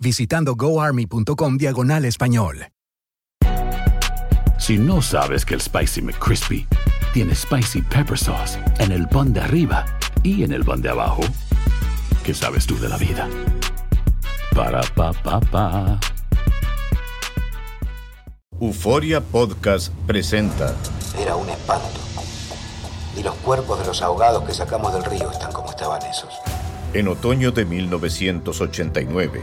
visitando goarmy.com diagonal español. Si no sabes que el Spicy McCrispy tiene Spicy Pepper Sauce en el pan de arriba y en el pan de abajo, ¿qué sabes tú de la vida? Para, pa, pa, pa. Euforia Podcast presenta Era un espanto. Y los cuerpos de los ahogados que sacamos del río están como estaban esos. En otoño de 1989,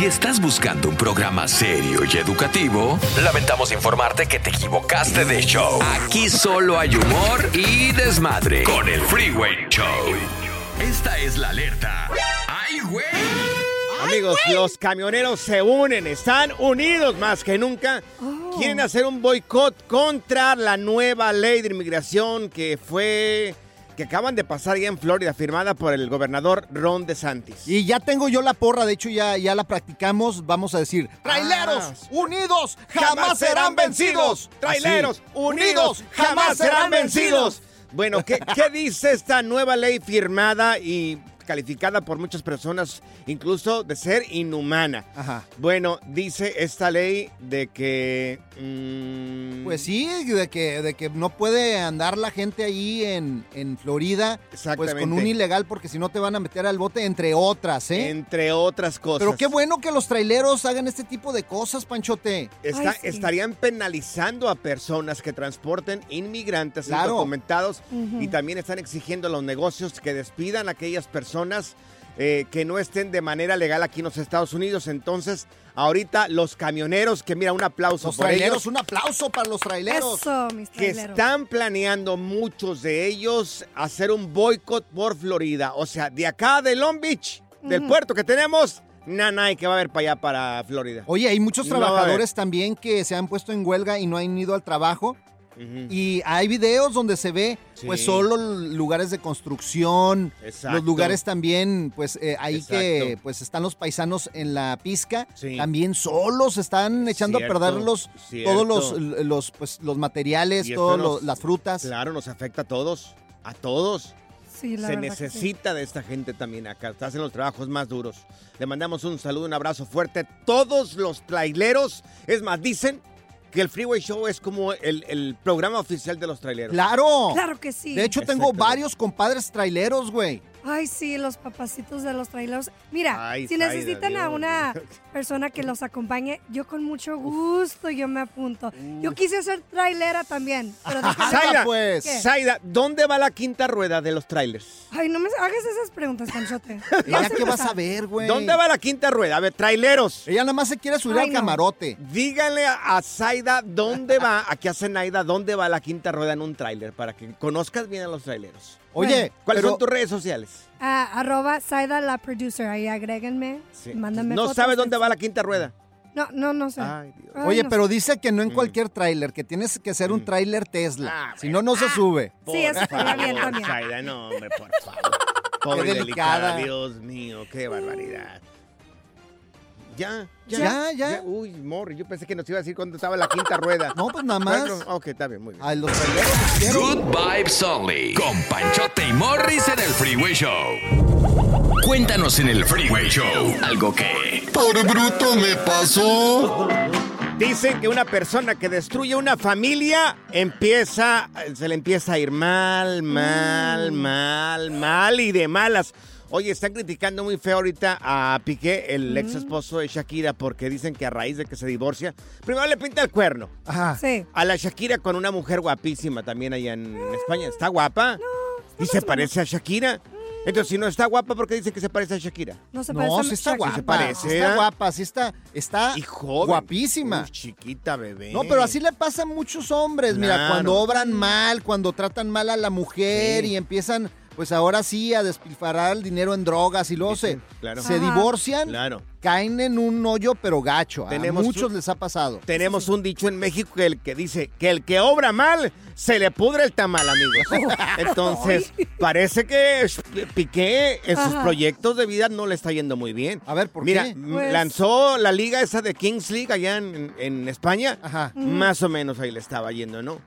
Si estás buscando un programa serio y educativo, lamentamos informarte que te equivocaste de show. Aquí solo hay humor y desmadre con el Freeway Show. Esta es la alerta. ¡Ay, güey! Amigos, los camioneros se unen, están unidos más que nunca. Quieren hacer un boicot contra la nueva ley de inmigración que fue que acaban de pasar ya en Florida, firmada por el gobernador Ron DeSantis. Y ya tengo yo la porra, de hecho ya, ya la practicamos. Vamos a decir, traileros Ah. unidos jamás serán vencidos. Traileros unidos jamás serán vencidos. Bueno, ¿qué, qué dice esta nueva ley firmada y calificada por muchas personas, incluso de ser inhumana? Ajá. Bueno, dice esta ley de que... mm, Pues sí, de que, de que no puede andar la gente ahí en, en Florida pues con un ilegal porque si no te van a meter al bote, entre otras, ¿eh? Entre otras cosas. Pero qué bueno que los traileros hagan este tipo de cosas, Panchote. Está- Ay, sí. Estarían penalizando a personas que transporten inmigrantes Claro. indocumentados y también están exigiendo a los negocios que despidan a aquellas personas eh, que no estén de manera legal aquí en los Estados Unidos. Entonces, ahorita los camioneros, que mira, un aplauso Los por traileros, ellos, un aplauso para los traileros. Eso, mis que están planeando muchos de ellos hacer un boicot por Florida. O sea, de acá de Long Beach, del puerto que tenemos, nanay que va a haber para allá, para Florida. Oye, hay muchos No trabajadores también que se han puesto en huelga y no han ido al trabajo. Ujú. Y hay videos donde se ve, Sí. pues, solo lugares de construcción, Exacto. los lugares también, pues, eh, ahí que, pues, están los paisanos en la pizca, Sí. también solos están echando Cierto, a perder los, cierto. todos los, los, pues, los materiales, todas las frutas. Claro, nos afecta a todos. A todos. Sí, la Se sí. necesita de esta gente también acá. Hacen los trabajos más duros. Le mandamos un saludo, un abrazo fuerte. Todos los traileros, es más, dicen que el Freeway Show es como el, el programa oficial de los traileros. ¡Claro! Claro que sí. De hecho, tengo varios compadres traileros, güey. Ay, sí, los papacitos de los traileros. Mira, Ay, si necesitan a una persona que los acompañe, yo con mucho gusto yo me apunto. Yo quise ser trailera también, pero Zaida, pues. ¿Qué? Zaida, ¿dónde va la quinta rueda de los trailers? ay, no me hagas esas preguntas, Panchote. Ella Vamos qué vas a ver, güey. ¿Dónde va la quinta rueda? A ver, traileros. Ella nada más se quiere subir Ay, al no. camarote. Díganle a a Zaida dónde va, aquí a Zenaida, dónde va la quinta rueda en un tráiler para que conozcas bien a los traileros. Oye, ¿Cuáles pero- son tus redes sociales? Ah, arroba Saida la producer, ahí agréguenme, Sí. mándame ¿No fotos, sabes dónde va la quinta rueda? No, no, no sé. Ay, Dios. Ay, Oye, no pero sé. dice que Mm. no en cualquier tráiler, que tienes que ser un tráiler Tesla. Ah, si no, no se sube. Sí, eso estaría bien favor, también. Zaida, no, hombre, por favor. Pobre Qué delicada. delicada. Dios mío, qué barbaridad. Ya, ya, Ya, ya. Uy, morri, yo pensé que nos iba a decir cuando estaba la quinta rueda. No, pues nada más. Bueno, ok, está bien, muy bien. A los. Good Vibes Only. Con Panchote y Morris en el Freeway Show. Cuéntanos en el Freeway Show algo que... Por bruto me pasó. Dicen que una persona que destruye una familia empieza, se le empieza a ir mal, mal, mal, mal y de malas. Oye, están criticando muy feo ahorita a Piqué, el ex esposo de Shakira, porque dicen que a raíz de que se divorcia, primero le pinta el cuerno. Ajá. Sí. A la Shakira con una mujer guapísima también allá en España. ¿Está guapa? y se parece a Shakira. Entonces, si no está guapa, ¿por qué dicen que se parece a Shakira? No se parece No, a sí está Shakira. guapa. se parece, está ¿eh? guapa, sí está, está Y joven. guapísima. Uy, chiquita, bebé. No, pero así le pasa a muchos hombres. Mira, cuando obran mal, cuando tratan mal a la mujer Sí. y empiezan, pues ahora sí, a despilfarrar el dinero en drogas y luego Sí, se, sí, claro. se Ajá. divorcian, Claro. caen en un hoyo, pero gacho. Tenemos a muchos un- les ha pasado. Tenemos un dicho en México que el que dice que el que obra mal se le pudre el tamal, amigos. Entonces, parece que Piqué en sus Ajá. proyectos de vida no le está yendo muy bien. A ver, ¿por Mira, qué? Pues- lanzó la liga esa de Kings League allá en, en España. Ajá. Más o menos ahí le estaba yendo, ¿no?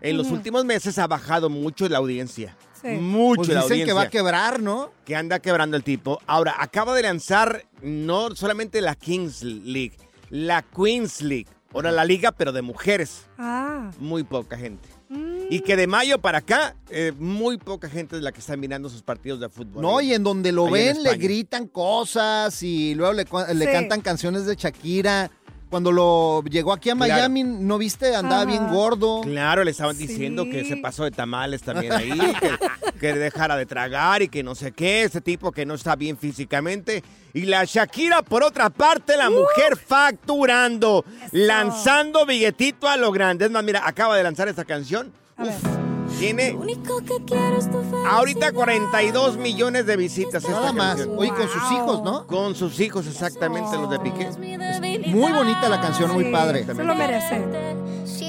En los últimos meses ha bajado mucho la audiencia. Sí. Mucho Pues la dicen audiencia. que va a quebrar, ¿no? que anda quebrando el tipo. Ahora, acaba de lanzar no solamente la Kings League, la Queens League. Ahora la liga, pero de mujeres. Ah. Muy poca gente. Mm. Y que de mayo para acá, eh, muy poca gente es la que está mirando sus partidos de fútbol. No, y en donde lo en ven le gritan cosas y luego le, le Sí. cantan canciones de Shakira. Cuando lo llegó aquí a Claro. Miami, ¿no viste? Andaba Ajá. bien gordo. Claro, le estaban Sí. diciendo que se pasó de tamales también ahí, que, que dejara de tragar y que no sé qué, ese tipo que no está bien físicamente. Y la Shakira, por otra parte, la mujer facturando, lanzando billetito a lo grande. Es más, mira, acaba de lanzar esta canción. A ver. Tiene ahorita 42 millones de visitas esta Nada más. canción. Oye, con sus hijos, ¿no? Con sus hijos, exactamente, los de Piqué. Muy bonita la canción, muy padre. Se lo merece.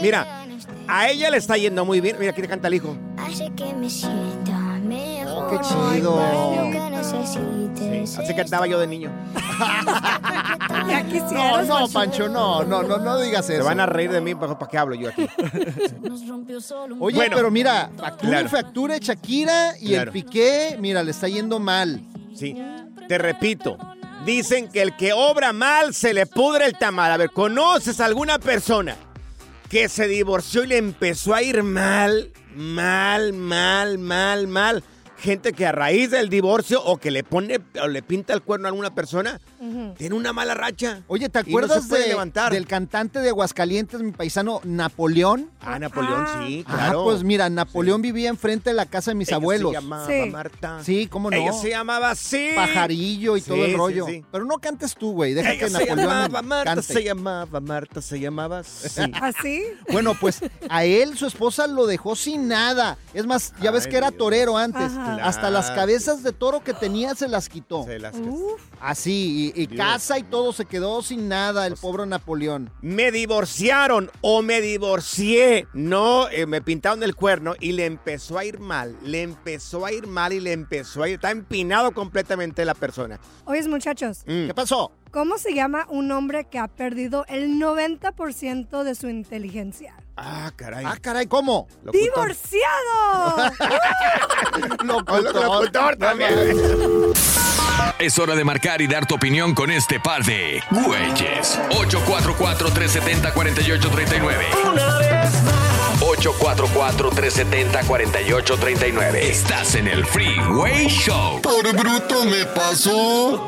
Mira, a ella le está yendo muy bien. Mira, aquí le canta el hijo. Hace que me sienta mejor. Oh, qué chido. Lo que necesites. Así cantaba yo de niño. Ya No, no, Pancho. No, no, no, no digas Se eso. van a reír de mí, ¿para qué hablo yo aquí? Nos rompió solo un Oye, Bueno. pero mira, factura Claro. y factura Shakira y Claro. el Piqué, mira, le está yendo mal. Sí, te repito. Dicen que el que obra mal se le pudre el tamal. A ver, ¿conoces a alguna persona que se divorció y le empezó a ir mal, mal, mal, mal, mal? Gente que a raíz del divorcio o que le pone o le pinta el cuerno a alguna persona, tiene una mala racha. Oye, ¿te no acuerdas de- levantar. del cantante de Aguascalientes, mi paisano Napoleón? Ah, Napoleón, Ah. sí, Ah, claro. pues mira, Napoleón vivía enfrente de la casa de mis Ella abuelos. Se llamaba Sí. Marta. Sí, cómo no. Ella se llamaba así. Pajarillo y todo Sí, el sí, rollo. sí. Pero no cantes tú, güey. Deja Ella que se Napoleón llamaba Marta, cante. se llamaba Marta, se llamaba así. ¿Así? Bueno, pues a él su esposa lo dejó sin nada. Es más, ya ves Ay, que era Dios. torero antes. Hasta las cabezas de toro que tenía se las quitó. Se las- Uf. Así, y, casa y todo se quedó sin nada el pobre Napoleón. Me divorciaron o me divorcié. No, eh, me pintaron el cuerno y le empezó a ir mal. Le empezó a ir mal y le empezó a ir. Está empinado completamente la persona. Oyes, muchachos, Mm. ¿Qué pasó? ¿cómo se llama un hombre que ha perdido el 90% de su inteligencia? Ah, caray. Ah, caray, ¿cómo? Locutor. ¡Divorciado! Locutor. Locutor también. Es hora de marcar y dar tu opinión con este par de güeyes. 844-370-4839. 844-370-4839. Estás en el Freeway Show. Por bruto me pasó.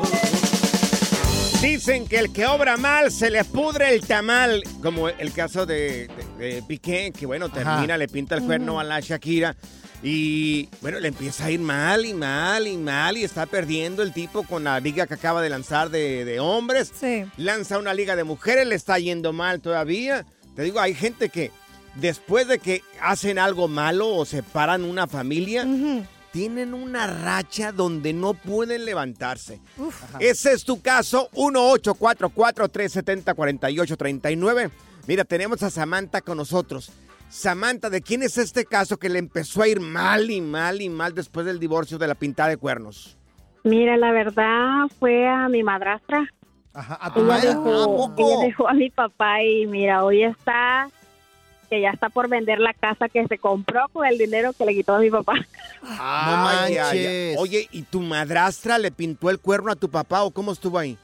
Dicen que el que obra mal se le pudre el tamal, como el caso de, de- de Piqué, que bueno, termina, le pinta el cuerno a la Shakira y bueno, le empieza a ir mal y mal y mal y está perdiendo el tipo con la liga que acaba de lanzar de, de hombres. Sí. Lanza una liga de mujeres, le está yendo mal todavía. Te digo, hay gente que después de que hacen algo malo o separan una familia, tienen una racha donde no pueden levantarse. Uf. Ese es tu caso, 1-844-370-4839. Mira, tenemos a Samantha con nosotros. Samantha, ¿de quién es este caso que le empezó a ir mal y mal y mal después del divorcio de la pintada de cuernos? Mira, la verdad fue a mi madrastra. Ajá, a tu Ella madre. dejó, ¿A poco? ella dejó a mi papá y mira, hoy está que ya está por vender la casa que se compró con el dinero que le quitó a mi papá. Manches. Oye, ¿y tu madrastra le pintó el cuerno a tu papá o cómo estuvo ahí?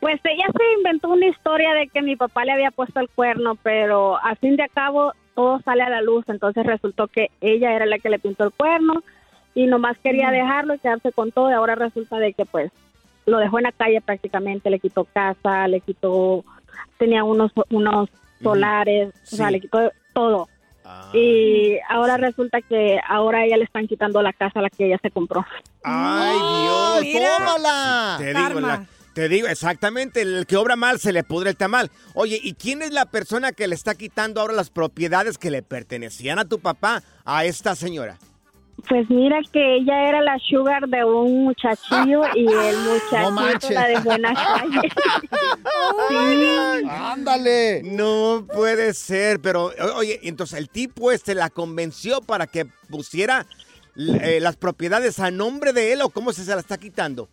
Pues ella se inventó una historia de que mi papá le había puesto el cuerno, pero a fin de cabo todo sale a la luz, entonces resultó que ella era la que le pintó el cuerno y nomás quería dejarlo y quedarse con todo y ahora resulta de que pues lo dejó en la calle prácticamente, le quitó casa, le quitó, tenía unos unos solares, o sea, le quitó todo. Y ahora resulta que ahora a ella le están quitando la casa a la que ella se compró. Ay, Dios. ¡Tómala! Te digo, Karma. la- te digo, exactamente, el que obra mal se le pudre el tamal. Oye, ¿y quién es la persona que le está quitando ahora las propiedades que le pertenecían a tu papá a esta señora? Pues mira que ella era la sugar de un muchachillo y el muchachito manches. la dejó en la calle. Sí. ¡Ándale! No puede ser, pero oye, entonces el tipo este la convenció para que pusiera eh, las propiedades a nombre de él o cómo se se la está quitando.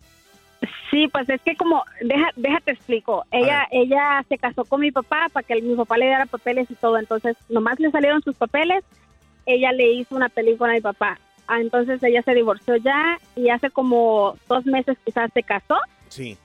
Sí, pues es que como, deja, déjate explico, ella, ella se casó con mi papá para que mi papá le diera papeles y todo, entonces nomás le salieron sus papeles, ella le hizo una película a mi papá, Ah, entonces ella se divorció ya y hace como dos meses quizás se casó. Sí.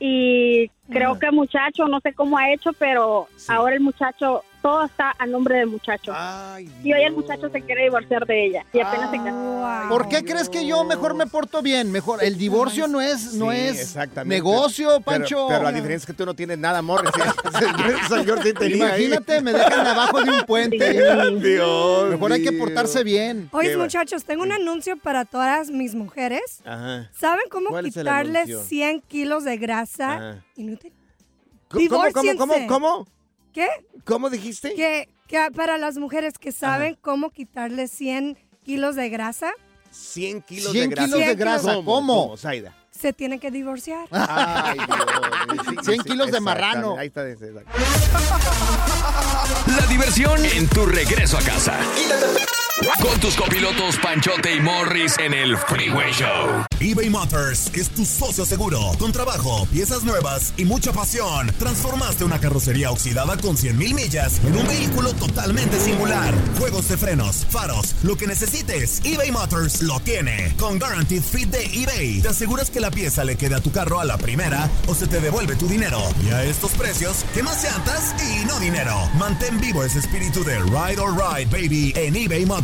y creo Ah. que muchacho, no sé cómo ha hecho, pero Sí. ahora el muchacho, todo está a nombre del muchacho. Ay, Y hoy el muchacho se quiere divorciar de ella y apenas se casó. Wow. ¿Por qué crees que yo mejor me porto bien? Mejor, el divorcio no es, no Sí, es negocio, Pancho. Pero, la diferencia es que tú no tienes nada, sí ahí. Imagínate, me dejan abajo de un puente. Dios Mejor hay que portarse bien. Oye, muchachos, tengo un anuncio para todas mis mujeres. Ajá. ¿Saben cómo ¿Cuál es el quitarles anuncio? 100 kilos de grasa Ajá. Inútil? ¿Cómo, cómo, cómo, cómo? ¿Qué? ¿Cómo dijiste? Que, que para las mujeres que saben cómo quitarles 100 kilos de grasa, 100 kilos 100 de grasa. kilos de 100 grasa, ¿Cómo? ¿cómo? ¿Cómo, Zaida? se tienen que divorciar. Ay, Dios. Sí, 100 sí, kilos de marrano. Ahí está. exacto. La diversión en tu regreso a casa. Con tus copilotos Panchote y Morris en el Freeway Show. eBay Motors es tu socio seguro. Con trabajo, piezas nuevas y mucha pasión, transformaste una carrocería oxidada con 100 mil millas en un vehículo totalmente singular. Juegos de frenos, faros, lo que necesites, eBay Motors lo tiene. Con Guaranteed Fit de eBay, te aseguras que la pieza le quede a tu carro a la primera o se te devuelve tu dinero. Y a estos precios, ¿qué más llantas y no dinero? Mantén vivo ese espíritu de Ride or Ride, baby, en eBay Motors.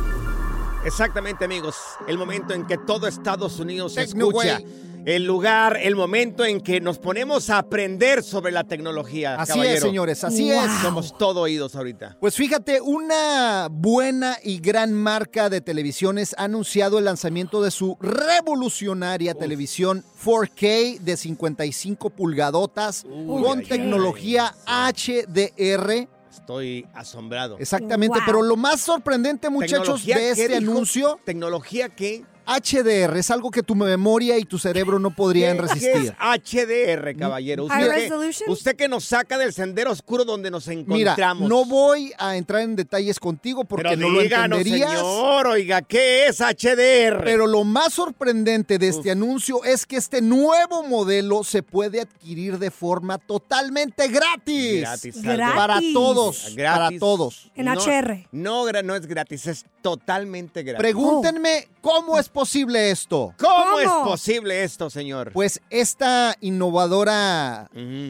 Exactamente, amigos. El momento en que todo Estados Unidos Tecno, escucha. El lugar, el momento en que nos ponemos a aprender sobre la tecnología. Así caballero. es, señores, así es. Somos todo oídos ahorita. Pues fíjate, una buena y gran marca de televisiones ha anunciado el lanzamiento de su revolucionaria televisión 4K de 55 pulgadotas con ay, tecnología HDR Estoy asombrado. Exactamente, pero lo más sorprendente, muchachos, ¿Tecnología de este dijo? anuncio, ¿Tecnología qué? HDR, es algo que tu memoria y tu cerebro no podrían ¿Qué- resistir. qué es HDR, caballero? High Usted, que, resolution? usted que nos saca del sendero oscuro donde nos Mira, encontramos. no voy a entrar en detalles contigo porque Pero no lo díganos, entenderías. señor, oiga, ¿qué es HDR? Pero lo más sorprendente de este anuncio es que este nuevo modelo se puede adquirir de forma totalmente gratis. Gratis, Gratis. Para todos, Gratis. para todos. En No, HR. No, no es gratis, es totalmente gratis. Pregúntenme cómo es posible esto. ¿Cómo, es posible esto, señor? Pues esta innovadora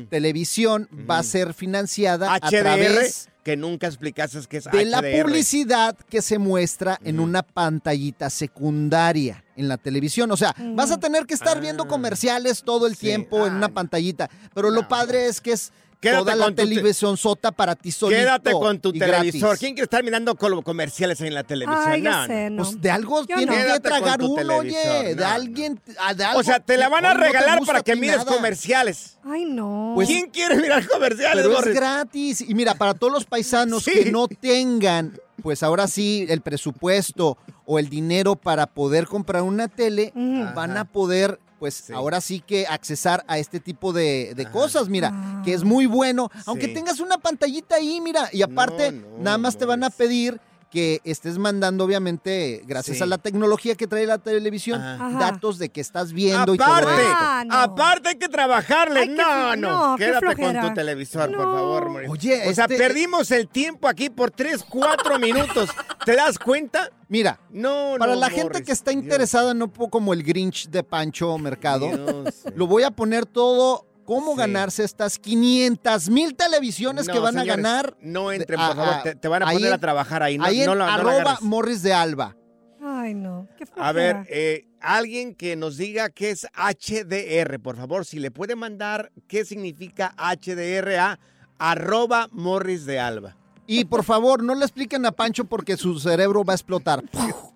televisión va a ser financiada a través que nunca explicaste qué es de la publicidad que se muestra en una pantallita secundaria en la televisión. O sea, vas a tener que estar Ah. viendo comerciales todo el tiempo en una pantallita. Pero lo padre es que es Quédate toda la con tu te- televisión sota para ti solito. Quédate con tu y televisor. gratis. ¿Quién quiere estar mirando comerciales en la televisión? Ay, ya No, sé, no. no. Pues de algo Yo tiene no. que tragar uno, oye. De alguien. ah, de algo O sea, te la van a regalar para que mires nada. comerciales. Ay, no. Pues- ¿Quién quiere mirar comerciales, Pero es gratis. Y mira, para todos los paisanos Sí. que no tengan, pues ahora sí, el presupuesto o el dinero para poder comprar una tele, van a poder, pues ahora sí que accesar a este tipo de, de cosas, mira, que es muy bueno. Aunque Sí. tengas una pantallita ahí, mira, y aparte, No, no, nada más te van a pedir que estés mandando, obviamente, gracias Sí. a la tecnología que trae la televisión, Ajá. datos de que estás viendo y todo esto. Ah, no. aparte hay que trabajarle. Ay, qué no, no, no, qué Quédate con flojera. tu televisor, por No. favor, Morris. Oye, o sea, este- perdimos el tiempo aquí por 3, 4 minutos. ¿Te das cuenta? Mira, No, Para no, la gente Morris, que está Dios. interesada, no po- como el Grinch de Pancho Mercado, Dios. lo voy a poner todo cómo Sí. ganarse estas 500 mil televisiones No, que van señores, a ganar. No entren, por favor. a- te, te van a poner en- a trabajar ahí. No, ahí en no la- arroba. Morris de Alba. Ay, no. Qué A ver, eh, alguien que nos diga qué es HDR, por favor, si le puede mandar qué significa HDR a arroba Morris de Alba. Y por favor, no le expliquen a Pancho porque su cerebro va a explotar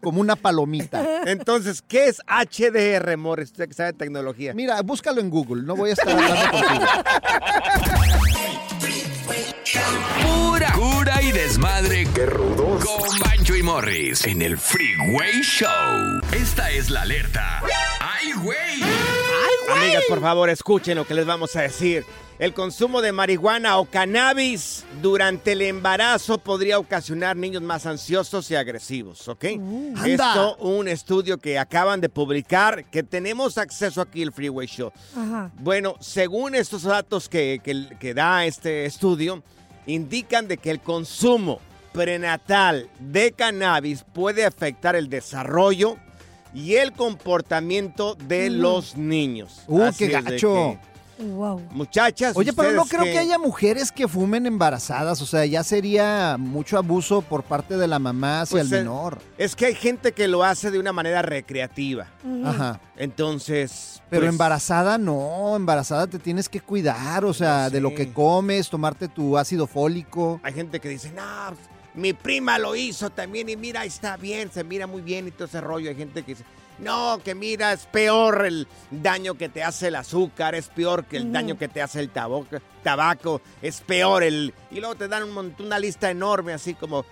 como una palomita. Entonces, ¿qué es HDR, Morris? Usted que sabe tecnología. Mira, búscalo en Google, no voy a estar hablando contigo. Pura cura y desmadre. Qué rudos. Con Bancho y Morris en el Freeway Show. Esta es la alerta. ¡Ay, güey! Amigas, por favor, escuchen lo que les vamos a decir. El consumo de marihuana o cannabis durante el embarazo podría ocasionar niños más ansiosos y agresivos, ¿ok? anda. Esto, un estudio que acaban de publicar, que tenemos acceso aquí al Freeway Show. Ajá. Bueno, según estos datos que, que- que da este estudio, indican de que el consumo prenatal de cannabis puede afectar el desarrollo y el comportamiento de Mm. los niños. Uh, Así qué gacho. Wow. muchachas, Oye, pero no creo que... haya mujeres que fumen embarazadas. O sea, ya sería mucho abuso por parte de la mamá hacia Pues, el menor. Es que hay gente que lo hace de una manera recreativa. Ajá. Entonces. Pero pues, embarazada no, embarazada te tienes que cuidar, o sea, de lo que comes, tomarte tu ácido fólico. Hay gente que dice, no, pues, mi prima lo hizo también y mira, está bien, se mira muy bien y todo ese rollo. Hay gente que dice, no, que mira, es peor el daño que te hace el azúcar, es peor que el daño que te hace el tabaco, tabaco, es peor el... Y luego te dan un montón, una lista enorme, así como,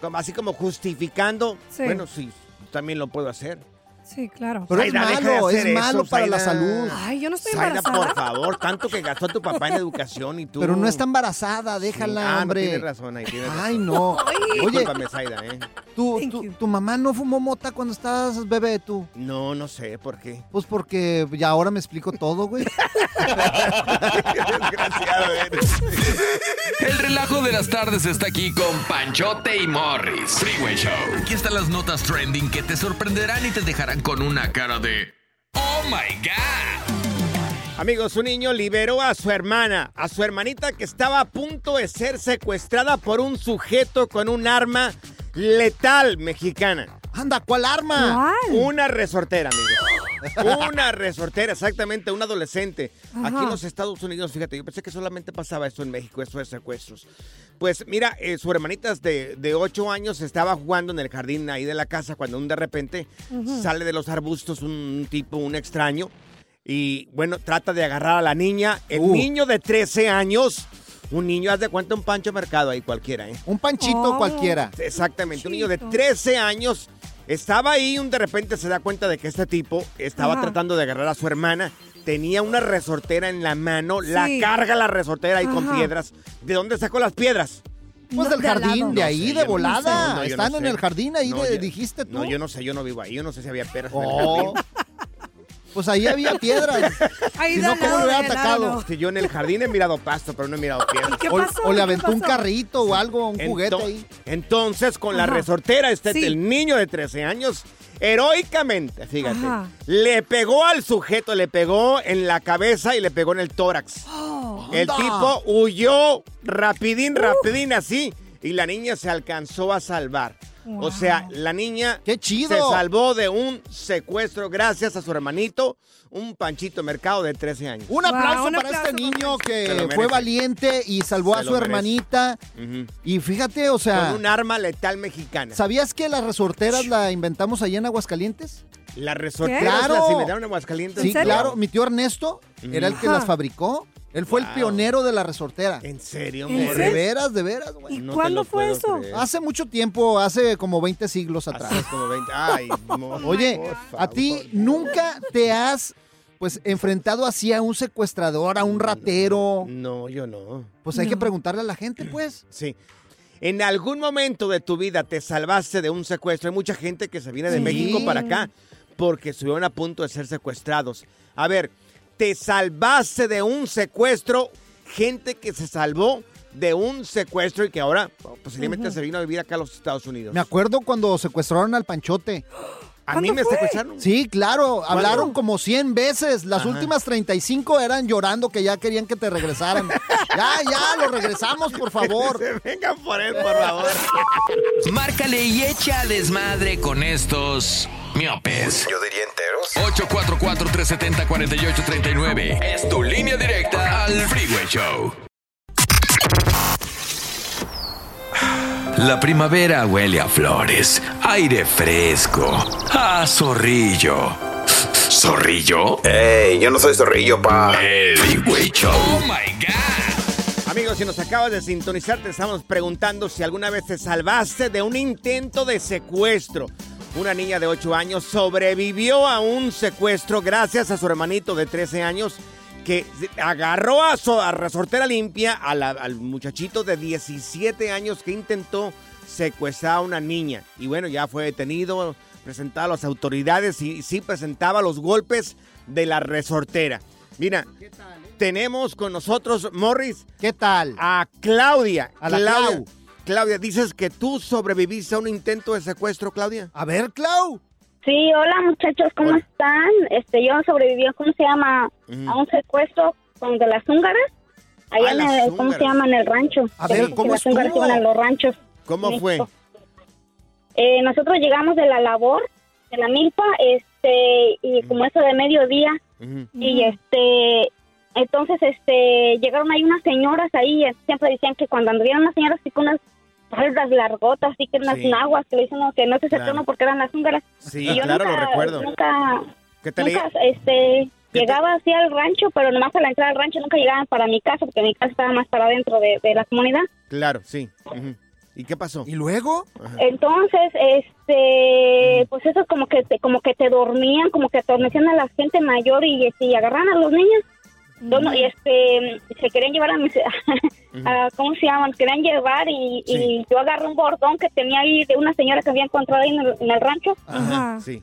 como así como justificando. Sí. Bueno, sí, también lo puedo hacer. Sí, claro. Pero es de malo, es malo eso, para la salud. Ay, yo no estoy embarazada. por favor, tanto que gastó tu papá en educación y tú... Pero no está embarazada, déjala, ah, hombre. No, tienes razón ahí, tienes razón. Ay, no. Oye, ¿eh? tu, tu, tu mamá no fumó mota cuando estabas bebé, tú. No, no sé por qué. Pues porque ya ahora me explico todo, güey. Desgraciado eres. El relajo de las tardes está aquí con Panchote y Morris. Freeway Show. Aquí están las notas trending que te sorprenderán y te dejarán con una cara de ¡Oh my God! Amigos, un niño liberó a su hermana, a su hermanita que estaba a punto de ser secuestrada por un sujeto con un arma letal mexicana. Anda, ¿cuál arma? Una resortera, amigos. Una resortera, exactamente, un adolescente. Ajá. Aquí en los Estados Unidos, fíjate, yo pensé que solamente pasaba esto en México, eso de secuestros. Pues mira, eh, su hermanita de, de 8 años estaba jugando en el jardín ahí de la casa cuando un de repente sale de los arbustos un tipo, un extraño, y bueno, trata de agarrar a la niña. El Uh. niño de 13 años Un niño, haz de cuenta un pancho mercado ahí cualquiera, ¿eh? Un panchito Oh. cualquiera. Exactamente, un niño de Panchito. 13 años estaba ahí y de repente se da cuenta de que este tipo estaba Ajá. tratando de agarrar a su hermana. Tenía una resortera en la mano, la carga la resortera ahí con piedras. ¿De dónde sacó las piedras? Pues No, del jardín, de No ahí, sé, de volada. no, Están no en sé. el jardín ahí, No, de- yo- dijiste tú. No, yo no sé, yo no vivo ahí. Yo no sé si había peras. en el Oh, jardín. Pues ahí había piedras. Ahí Si no, ¿cómo lo hubiera atacado? no. Yo en el jardín he mirado pasto, pero no he mirado piedras. ¿Qué O, pasó? o le ¿Qué aventó un carrito o algo, un juguete ahí. Entonces, con la resortera, este, Sí. el niño de 13 años, heroicamente, fíjate, Ajá. le pegó al sujeto, le pegó en la cabeza y le pegó en el tórax. Oh, El tipo huyó rapidín, rapidín así, y la niña se alcanzó a salvar. O sea, la niña ¡Qué chido! se salvó de un secuestro gracias a su hermanito, un panchito mercado de 13 años. Un Wow, aplauso un para aplauso este niño que fue valiente y salvó Se a su hermanita. Y fíjate, o sea, Con un arma letal mexicana. ¿sabías que las resorteras la inventamos allá en Aguascalientes? La resorteras Claro. las inventaron en Aguascalientes. Sí, claro. Mi tío Ernesto era el que Ajá. las fabricó. Él fue el pionero de la resortera. ¿En serio, ¿En De veras, de veras, güey. ¿Y No cuándo fue eso? creer. Hace mucho tiempo, hace como 20 siglos atrás. Hace como 20. Ay, Oye, por a ti nunca te has pues enfrentado así a un secuestrador, a un ratero. No, yo no. Pues hay que preguntarle a la gente, pues. Sí. En algún momento de tu vida te salvaste de un secuestro. Hay mucha gente que se viene de Sí. México para acá porque estuvieron a punto de ser secuestrados. A ver, te salvaste de un secuestro. Gente que se salvó de un secuestro y que ahora oh, posiblemente se vino a vivir acá a los Estados Unidos. Me acuerdo cuando secuestraron al Panchote. A mí me secuestraron. Sí, claro, hablaron como 100 veces. Las Ajá. últimas 35 eran llorando que ya querían que te regresaran. ya, ya, lo regresamos, por favor. Se vengan por él, por favor. Márcale y echa desmadre con estos miopes. Yo diría enteros. 844-370-4839. Es tu línea directa al Freeway Show. La primavera huele a flores, aire fresco, a zorrillo. ¿Zorrillo? Ey, yo no soy zorrillo, pa. El Freeway Show. Oh my God. Amigos, si nos acabas de sintonizar, te estamos preguntando si alguna vez te salvaste de un intento de secuestro. Una niña de 8 años sobrevivió a un secuestro gracias a su hermanito de 13 años que agarró a su a resortera limpia a la- al muchachito de 17 años que intentó secuestrar a una niña. Y bueno, ya fue detenido, presentado a las autoridades y sí presentaba los golpes de la resortera. Mira, tenemos con nosotros, Morris, ¿Qué tal? a Claudia. A la Claudia, Clau. Claudia, dices que tú sobreviviste a un intento de secuestro, Claudia. A ver, Clau. Sí, hola muchachos, ¿cómo Hola. están? Este, yo sobreviví, ¿cómo se llama? A un secuestro con de las húngaras. Allá Ah, en el, ¿cómo húngaras. se llama? En el rancho. A ver, que ¿cómo las húngaras estuvo? iban a los ranchos. ¿Cómo fue? Eh, nosotros llegamos de la labor, de la milpa, este, y como eso de mediodía, y este, entonces, este, llegaron ahí unas señoras ahí, siempre decían que cuando anduvieron unas señoras así con unas faldas largotas, así que unas Sí. naguas, que le dicen que no se acercó Claro. uno porque eran las húngaras. Sí, Y yo claro, nunca, lo recuerdo. Nunca, ¿Qué te nunca, este, ¿Qué te- llegaba así al rancho, pero nomás a la entrada al rancho nunca llegaban para mi casa, porque mi casa estaba más para adentro de, de la comunidad. Claro, sí. ¿Y qué pasó? ¿Y luego? Ajá. Entonces, este, pues eso es como que te, como que te dormían, como que adormecían a la gente mayor y, este, y agarran a los niños. Y este, se querían llevar a mis, a- ¿cómo se llaman? Querían llevar y, yo agarré un bordón que tenía ahí de una señora que había encontrado ahí en el, en el rancho Ajá. Sí.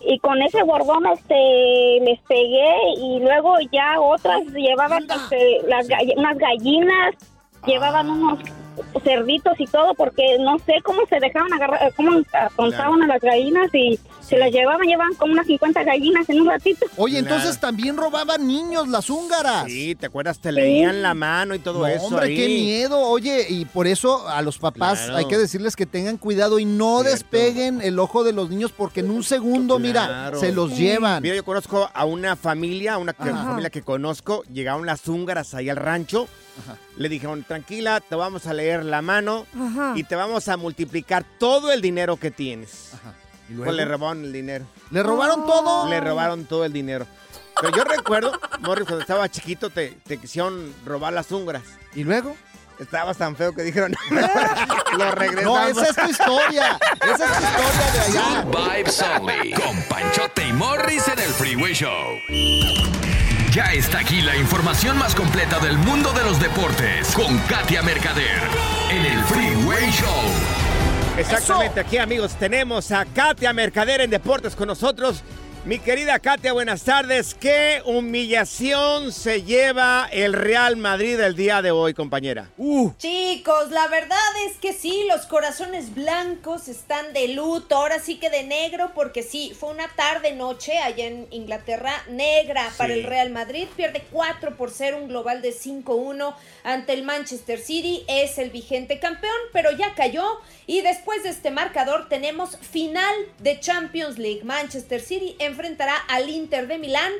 y con ese bordón este les pegué y luego ya otras llevaban este, las unas gallinas llevaban unos cerditos y todo porque no sé cómo se dejaban agarrar eh, cómo atontaban a las gallinas y se las llevaban llevaban como unas 50 gallinas en un ratito Oye, Claro. entonces también robaban niños las húngaras. Sí, ¿te acuerdas? Te leían la mano y todo No, eso hombre, ahí. qué miedo. Oye, y por eso a los papás Claro. hay que decirles que tengan cuidado y no Cierto. despeguen el ojo de los niños porque en un segundo, mira, se los llevan. Mira, yo conozco a una familia, una que- Ajá. familia que conozco, llegaron las húngaras ahí al rancho, le dijeron, tranquila, te vamos a leer la mano Ajá. y te vamos a multiplicar todo el dinero que tienes. ¿Y Pues le robaron el dinero. ¿Le robaron todo? Le robaron todo el dinero. Pero yo recuerdo, Morris, cuando estaba chiquito te, te quisieron robar las húngaras. ¿Y luego? Estabas tan feo que dijeron, lo regresamos. No, esa es tu historia. Esa es tu historia de allá. Vibes Only. Con Panchote y Morris en el Freeway Show. Ya está aquí la información más completa del mundo de los deportes. Con Katia Mercader. En el Freeway Show. Exactamente, aquí amigos tenemos a Katia Mercader en Deportes con nosotros. Mi querida Katia, buenas tardes. ¿Qué humillación se lleva el Real Madrid el día de hoy, compañera? Uh. Chicos, la verdad es que sí, los corazones blancos están de luto, ahora sí que de negro, porque sí, fue una tarde-noche allá en Inglaterra negra para el Real Madrid, pierde 4 por 0, un global de 5-1 ante el Manchester City, es el vigente campeón, pero ya cayó y después de este marcador tenemos final de Champions League, Manchester City enfrentará al Inter de Milán.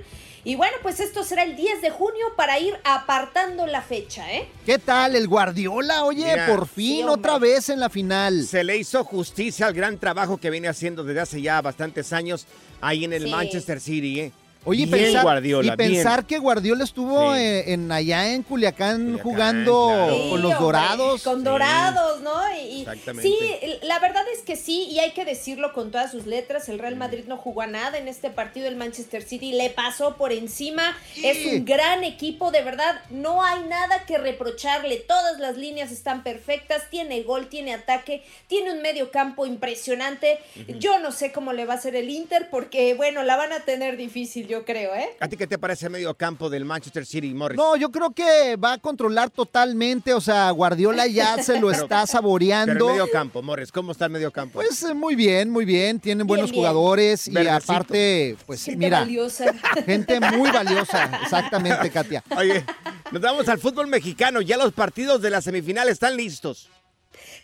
Y bueno, pues esto será el 10 de junio para ir apartando la fecha, ¿eh? ¿Qué tal el Guardiola? Oye, Mira. por fin Sí, otra vez en la final. Se le hizo justicia al gran trabajo que viene haciendo desde hace ya bastantes años ahí en el Sí. Manchester City, ¿eh? Oye, bien pensar, Guardiola, y pensar bien. que Guardiola estuvo Sí. eh, en allá en Culiacán, Culiacán, jugando claro. Sí, con los hombre, dorados. Con Sí. dorados, ¿no? Y, y- Exactamente. sí, la verdad es que sí, y hay que decirlo con todas sus letras, el Real Madrid no jugó a nada en este partido, el Manchester City le pasó por encima, es un gran equipo, de verdad, no hay nada que reprocharle, todas las líneas están perfectas, tiene gol, tiene ataque, tiene un medio campo impresionante, yo no sé cómo le va a hacer el Inter, porque bueno, la van a tener difícil, yo creo, ¿eh? ¿A ti qué te parece el medio campo del Manchester City, Morris? No, yo creo que va a controlar totalmente, o sea, Guardiola ya se lo Pero- está Pero saboreando. el medio campo, Morris, ¿cómo está el medio campo? Pues eh, muy bien, muy bien, tienen buenos bien. jugadores y aparte, pues Gente mira, valiosa. gente muy valiosa, exactamente, Katia. Oye, nos vamos al fútbol mexicano. Ya los partidos de la semifinal están listos.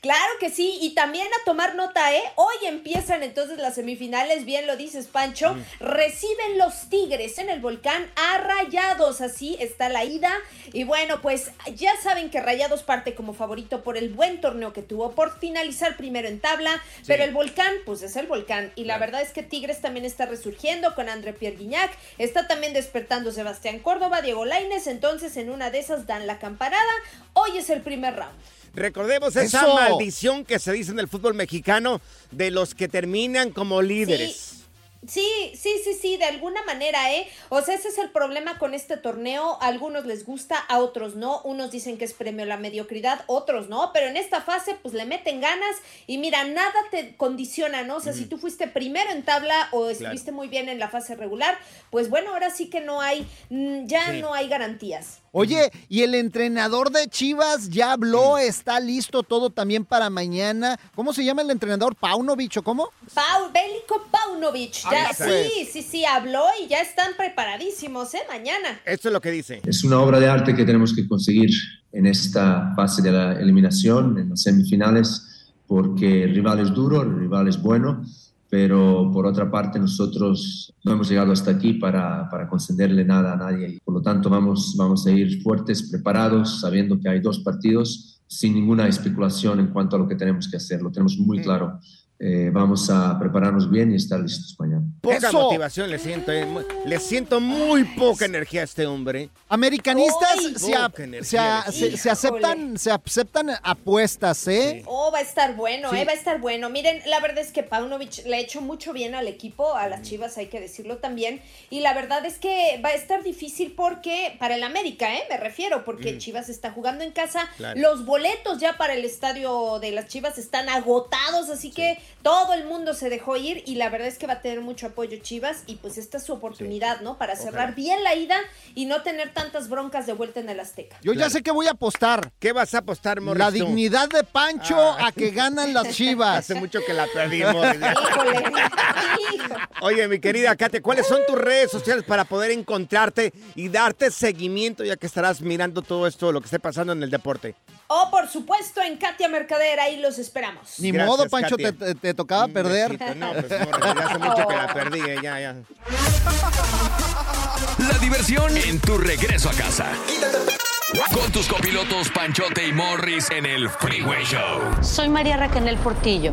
Claro que sí, y también a tomar nota, ¿eh? Hoy empiezan entonces las semifinales, bien lo dices, Pancho. Reciben los Tigres en el volcán a Rayados, así está la ida. Y bueno, pues ya saben que Rayados parte como favorito por el buen torneo que tuvo, por finalizar primero en tabla, pero el volcán, pues es el volcán. Y la verdad es que Tigres también está resurgiendo con André Pierre Guignac, está también despertando Sebastián Córdoba, Diego Laines, entonces en una de esas dan la camparada. Hoy es el primer round. Recordemos esa Eso. maldición que se dice en el fútbol mexicano de los que terminan como líderes. Sí, sí, sí, sí, de alguna manera, ¿eh? O sea, ese es el problema con este torneo. A algunos les gusta, a otros no. Unos dicen que es premio a la mediocridad, otros no. Pero en esta fase, pues le meten ganas y mira, nada te condiciona, ¿no? O sea, si tú fuiste primero en tabla o estuviste muy bien en la fase regular, pues bueno, ahora sí que no hay, mm, ya Sí. no hay garantías. Oye, y el entrenador de Chivas ya habló, está listo todo también para mañana. ¿Cómo se llama el entrenador? ¿Paunovic o cómo? Pau, Bélico Paunovic, ya, Habla, pues. sí, sí, sí, habló y ya están preparadísimos, ¿eh? Mañana. Esto es lo que dice. Es una obra de arte que tenemos que conseguir en esta fase de la eliminación, en las semifinales, porque el rival es duro, el rival es bueno, pero por otra parte nosotros no hemos llegado hasta aquí para, para concederle nada a nadie. Y por lo tanto vamos, vamos a ir fuertes, preparados, sabiendo que hay dos partidos, sin ninguna especulación en cuanto a lo que tenemos que hacer. Lo tenemos muy claro. Eh, vamos a prepararnos bien y estar listos mañana. Poca Eso. motivación le siento. eh, Le siento muy poca energía a este hombre. Americanistas se, a- Poca energía se a- le se- siento. se aceptan, se aceptan apuestas, ¿eh? Oh, va a estar bueno, Sí. eh, va a estar bueno. Miren, la verdad es que Paunovic le ha hecho mucho bien al equipo, a las Chivas hay que decirlo también. Y la verdad es que va a estar difícil porque, para el América, eh, me refiero, porque Chivas está jugando en casa. Mm. Claro. Los boletos ya para el estadio de las Chivas están agotados, así que todo el mundo se dejó ir y la verdad es que va a tener mucho apoyo Chivas y pues esta es su oportunidad, ¿no? Para cerrar bien la ida y no tener tantas broncas de vuelta en el Azteca. Yo ya sé que voy a apostar. ¿Qué vas a apostar, Morris? La dignidad de Pancho Ah. a que ganan las Chivas. Hace mucho que la perdí, Morris. Híjole, hijo. Oye, mi querida Kate, ¿cuáles son tus redes sociales para poder encontrarte y darte seguimiento ya que estarás mirando todo esto, lo que esté pasando en el deporte? Oh, por supuesto, en Katia Mercader, ahí los esperamos. Ni Gracias, modo, Pancho, Katia. te, te- tocaba perder. besito. No, pues ya hace mucho que la perdí, eh, ya, ya. La diversión en tu regreso a casa. Con tus copilotos Panchote y Morris en el Freeway Show. Soy María Raquel Portillo.